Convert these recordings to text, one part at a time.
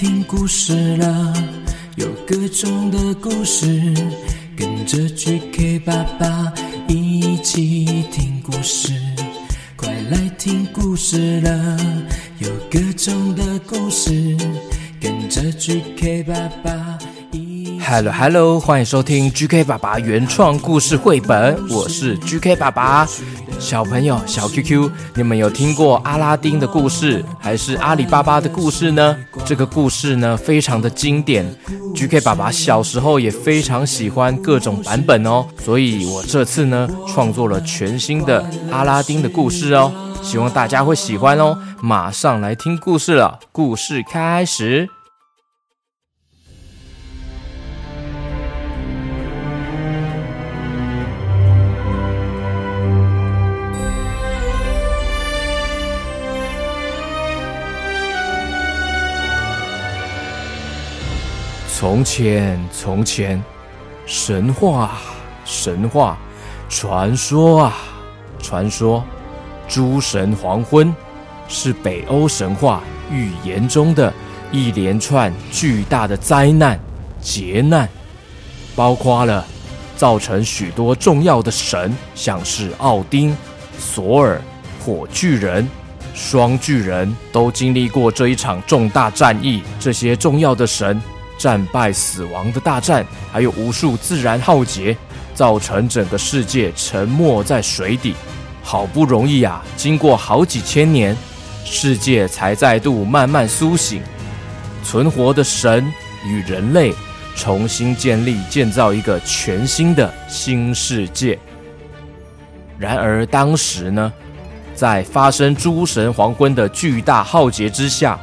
听故事了，有各种的故事，跟着 JK 爸爸一起听故事。快来听故事了，有各种的故事，跟着 JK 爸爸。Hello Hello，欢迎收听 GK 爸爸原创故事绘本，我是 GK 爸爸。小朋友，小 QQ，你们有听过阿拉丁的故事，还是阿里巴巴的故事呢？这个故事呢，非常的经典。GK 爸爸小时候也非常喜欢各种版本哦，所以我这次呢，创作了全新的阿拉丁的故事哦，希望大家会喜欢哦。马上来听故事了，故事开始。从前，从前，神话，神话，传说啊，传说，诸神黄昏是北欧神话预言中的一连串巨大的灾难、劫难，包括了造成许多重要的神，像是奥丁、索尔、火巨人。双巨人都经历过这一场重大战役，这些重要的神战败死亡的大战，还有无数自然浩劫，造成整个世界沉没在水底。好不容易啊，经过好几千年，世界才再度慢慢苏醒，存活的神与人类重新建立、建造一个全新的新世界。然而当时呢，在发生诸神黄昏的巨大浩劫之下，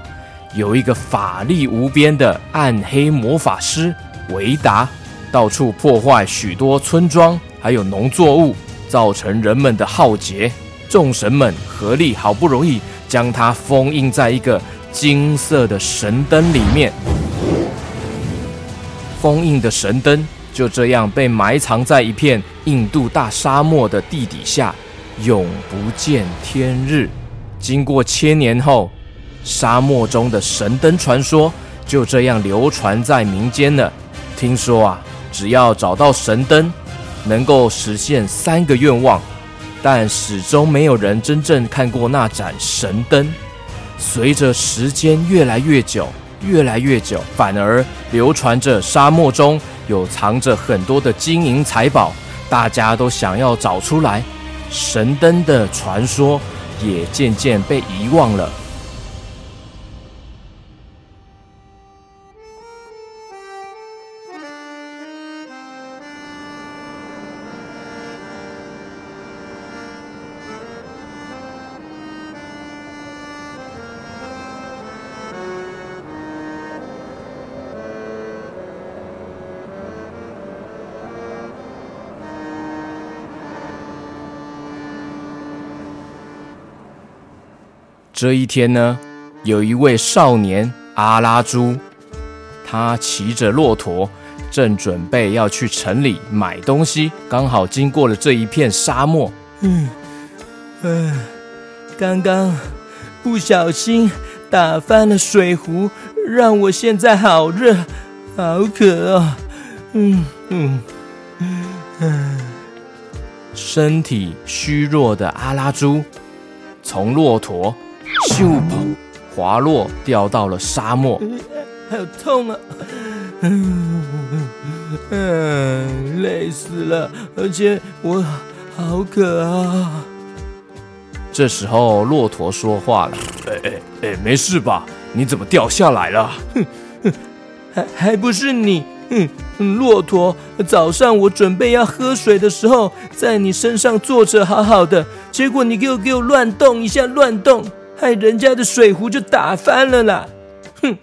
有一个法力无边的暗黑魔法师维达，到处破坏许多村庄，还有农作物，造成人们的浩劫。众神们合力，好不容易将它封印在一个金色的神灯里面。封印的神灯就这样被埋藏在一片印度大沙漠的地底下，永不见天日。经过千年后，沙漠中的神灯传说就这样流传在民间了。听说啊，只要找到神灯，能够实现三个愿望，但始终没有人真正看过那盏神灯。随着时间越来越久，越来越久，反而流传着沙漠中有藏着很多的金银财宝，大家都想要找出来。神灯的传说也渐渐被遗忘了。这一天呢，有一位少年阿拉猪，他骑着骆驼，正准备要去城里买东西，刚好经过了这一片沙漠。嗯，嗯，刚刚不小心打翻了水壶，让我现在好热，好渴哦。嗯嗯嗯，身体虚弱的阿拉猪从骆驼咻跑滑落，掉到了沙漠。好痛啊！嗯嗯，累死了，而且我好渴啊。这时候，骆驼说话了：“哎哎哎，没事吧？你怎么掉下来了？哼哼还还不是你？嗯，骆驼，早上我准备要喝水的时候，在你身上坐着好好的，结果你给我给我乱动一下，乱动，害人家的水壶就打翻了啦！哼，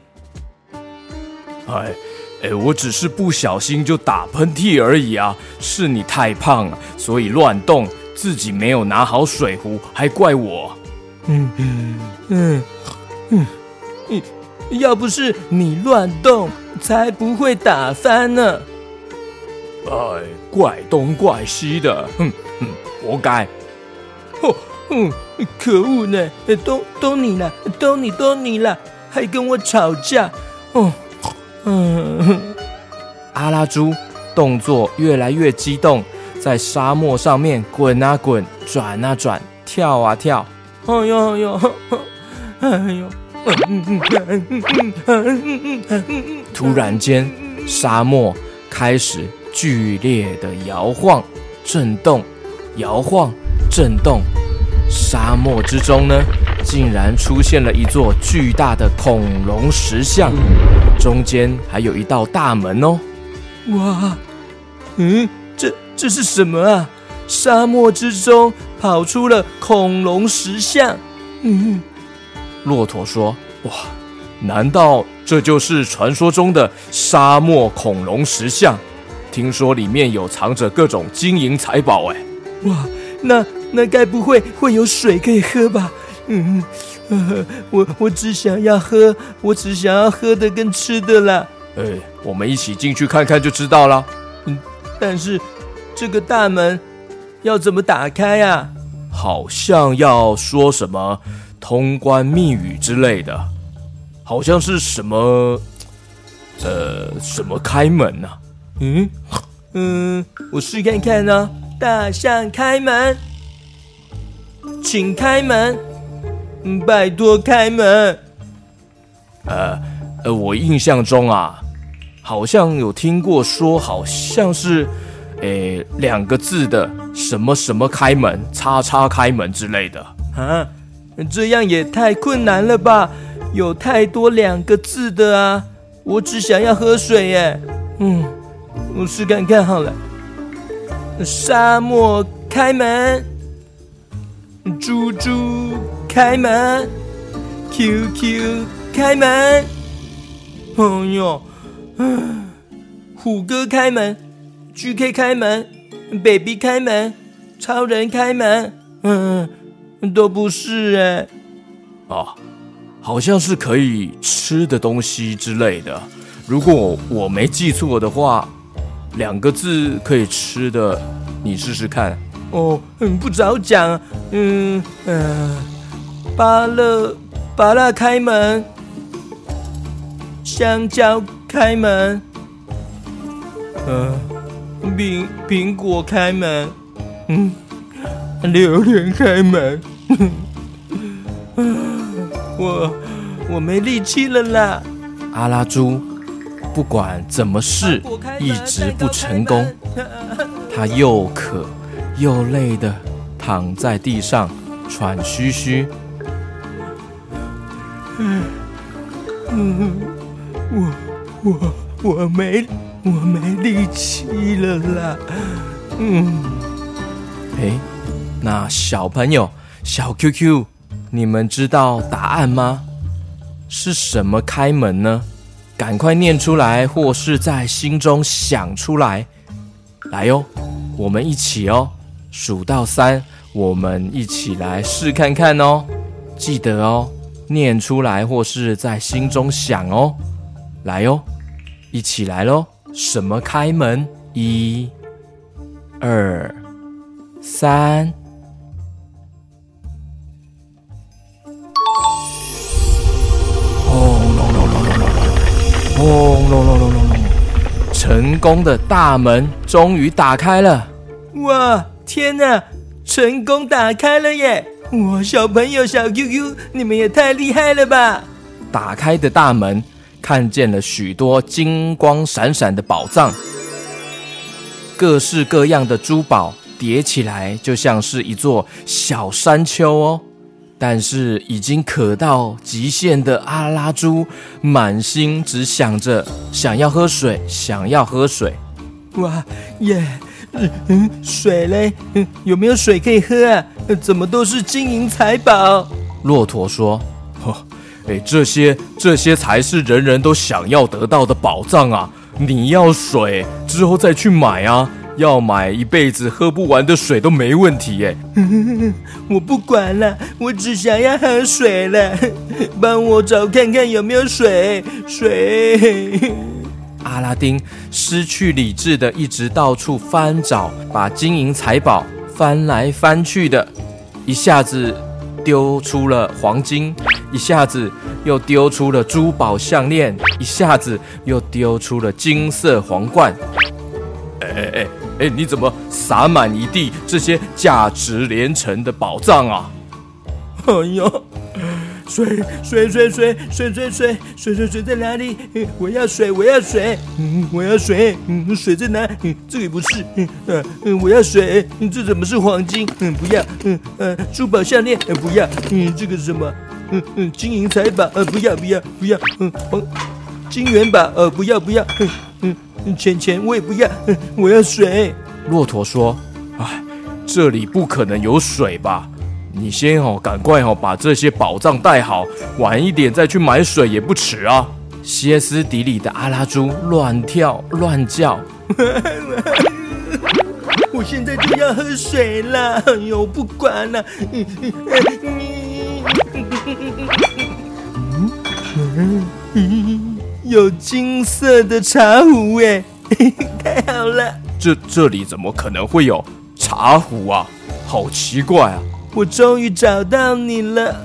哎哎，我只是不小心就打喷嚏而已啊！是你太胖了，所以乱动，自己没有拿好水壶，还怪我。嗯嗯嗯嗯，嗯要不是你乱动，才不会打翻呢。哎，怪东怪西的，哼哼，活该。哦，嗯，可恶呢！都都你了，都你都你了，还跟我吵架，哦，嗯，阿拉猪动作越来越激动，在沙漠上面滚啊滚，转啊转，跳啊跳。哎呦哎呦，哎呦！突然间，沙漠开始剧烈的摇晃、震动，摇晃、震动。沙漠之中呢，竟然出现了一座巨大的恐龙石像，中间还有一道大门哦。哇，嗯，这这是什么啊？沙漠之中跑出了恐龙石像。嗯。骆驼说：“哇，难道这就是传说中的沙漠恐龙石像？听说里面有藏着各种金银财宝。哎，哇，那那该不会会有水可以喝吧？嗯，我我只想要喝，我只想要喝的跟吃的啦。哎，我们一起进去看看就知道了。嗯，但是这个大门要怎么打开呀？好像要说什么？”通关密语之类的，好像是什么，呃，什么开门呢？嗯嗯，我试看看呢。大象开门，请开门，拜托开门。呃呃，我印象中啊，好像有听过说，好像是，诶，两个字的什么什么开门，叉叉开门之类的啊。这样也太困难了吧！有太多两个字的啊！我只想要喝水耶。嗯，我试看看好了。沙漠开门，猪猪开门，QQ 开门。哎呦，虎哥开门，GK 开门，Baby 开门，超人开门。嗯。都不是哎，啊，好像是可以吃的东西之类的。如果我没记错的话，两个字可以吃的，你试试看。哦，嗯，不早讲。嗯嗯，芭乐芭乐开门，香蕉开门，嗯，苹苹果开门，嗯，榴莲开门。我我没力气了啦！阿拉猪不管怎么试，一直不成功。他又渴又累的躺在地上喘吁吁。嗯嗯，我我我没我没力气了啦。嗯，哎，那小朋友。小 QQ，你们知道答案吗？是什么开门呢？赶快念出来，或是在心中想出来。来哟，我们一起哦，数到三，我们一起来试看看哦。记得哦，念出来或是在心中想哦。来哟，一起来喽！什么开门？一、二、三。轰隆隆隆隆隆！成功的大门终于打开了！哇，天哪，成功打开了耶！哇，小朋友小 QQ，你们也太厉害了吧！打开的大门看见了许多金光闪闪的宝藏，各式各样的珠宝叠起来，就像是一座小山丘哦。但是已经渴到极限的阿拉猪，满心只想着想要喝水，想要喝水。哇耶，嗯，水嘞？嗯，有没有水可以喝啊？怎么都是金银财宝？骆驼说：“哦，哎，这些这些才是人人都想要得到的宝藏啊！你要水之后再去买啊。”要买一辈子喝不完的水都没问题耶！我不管了，我只想要喝水了。帮我找看看有没有水，水。阿拉丁失去理智的一直到处翻找，把金银财宝翻来翻去的，一下子丢出了黄金，一下子又丢出了珠宝项链，一下子又丢出了金色皇冠。哎哎哎哎，你怎么撒满一地这些价值连城的宝藏啊？哎呦！水水水水水水水水水在哪里？我要水，我要水，嗯我要水，嗯水在哪？这里不是，嗯，我要水，这怎么是黄金？嗯，不要，嗯呃，珠宝项链，不要，嗯，这个是什么？嗯嗯，金银财宝，呃，不要不要不要，嗯，黄金元宝，呃，不要不要，嗯嗯，钱钱我也不要，我要水。骆驼说：“哎，这里不可能有水吧？”你先哦，赶快哦，把这些宝藏带好，晚一点再去买水也不迟啊！歇斯底里的阿拉猪乱跳乱叫，我现在就要喝水了，哎呦，不管了，嗯，有金色的茶壶哎，太好了！这这里怎么可能会有茶壶啊？好奇怪啊！我终于找到你了，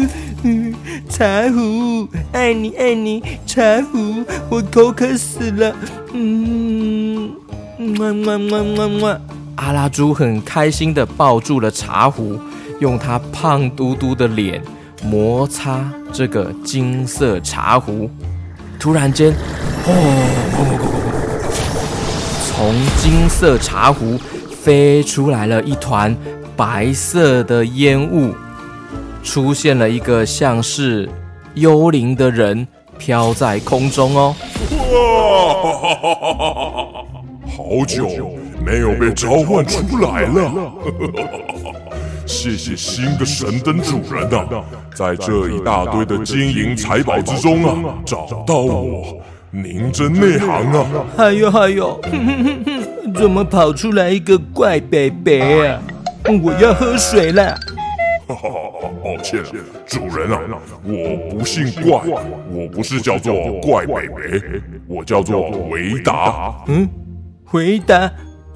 茶壶，爱你爱你，茶壶，我口渴死了，嗯，么么么么么。阿拉猪很开心的抱住了茶壶，用它胖嘟嘟的脸摩擦这个金色茶壶。突然间，哦，从金色茶壶飞出来了一团。白色的烟雾，出现了一个像是幽灵的人飘在空中哦。哇！好久没有被召唤出来了，谢谢新的神灯主人呐，在这一大堆的金银财宝之中啊，找到我，您真内行啊！还有还有，怎么跑出来一个怪伯伯啊？我要喝水了。哈哈，抱歉，主人啊，我不姓怪，我不是叫做怪北北，我叫做维达。嗯，回答，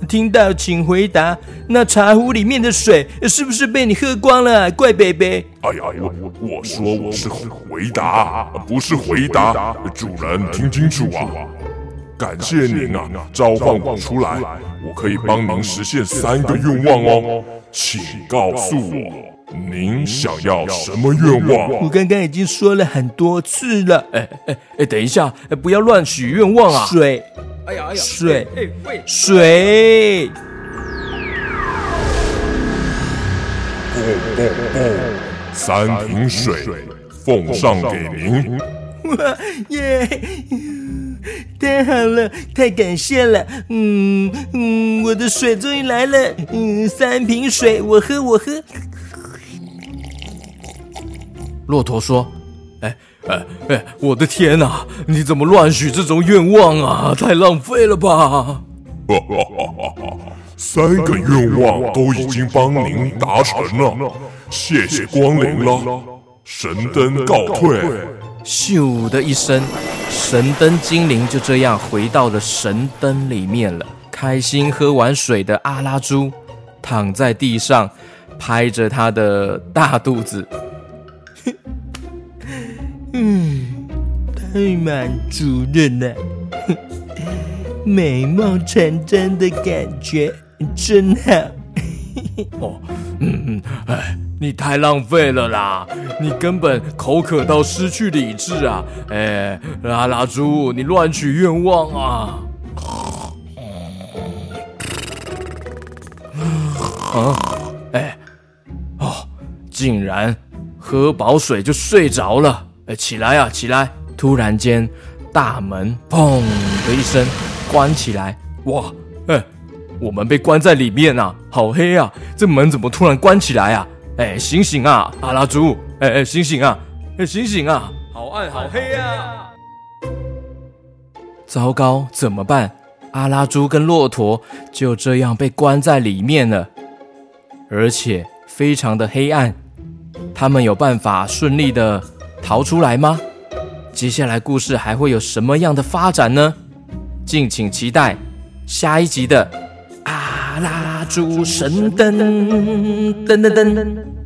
听到请回答。那茶壶里面的水是不是被你喝光了，怪北北？哎呀，我我说我是回答，不是回答。主人听清楚啊，感谢您啊，召唤我出来，我可以帮您实现三个愿望哦。请告诉我，您想要什么愿望？我刚刚已经说了很多次了。哎哎哎，等一下，不要乱许愿望啊！水，哎呀哎呀，水，哎水，不不不，三瓶水奉上给您。哇耶！太好了，太感谢了。嗯嗯，我的水终于来了。嗯，三瓶水，我喝，我喝。骆驼说：“哎哎哎，我的天哪！你怎么乱许这种愿望啊？太浪费了吧！”哈哈哈哈三个愿望都已经帮您达成了，谢谢光临了。神灯告退。咻的一声。神灯精灵就这样回到了神灯里面了。开心喝完水的阿拉猪躺在地上，拍着他的大肚子。嗯，太满足了呢，美梦成真的感觉真好。哦，嗯嗯，哎。你太浪费了啦！你根本口渴到失去理智啊！哎，拉拉猪，你乱许愿望啊！啊，哎，哦，竟然喝饱水就睡着了！哎，起来啊，起来！突然间，大门砰的一声关起来，哇，哎，我们被关在里面啊！好黑啊！这门怎么突然关起来啊？哎，醒醒啊，阿拉猪！哎哎，醒醒啊！哎，醒醒啊！好暗，好黑啊！糟糕，怎么办？阿拉猪跟骆驼就这样被关在里面了，而且非常的黑暗。他们有办法顺利的逃出来吗？接下来故事还会有什么样的发展呢？敬请期待下一集的蜡烛神灯，噔噔噔。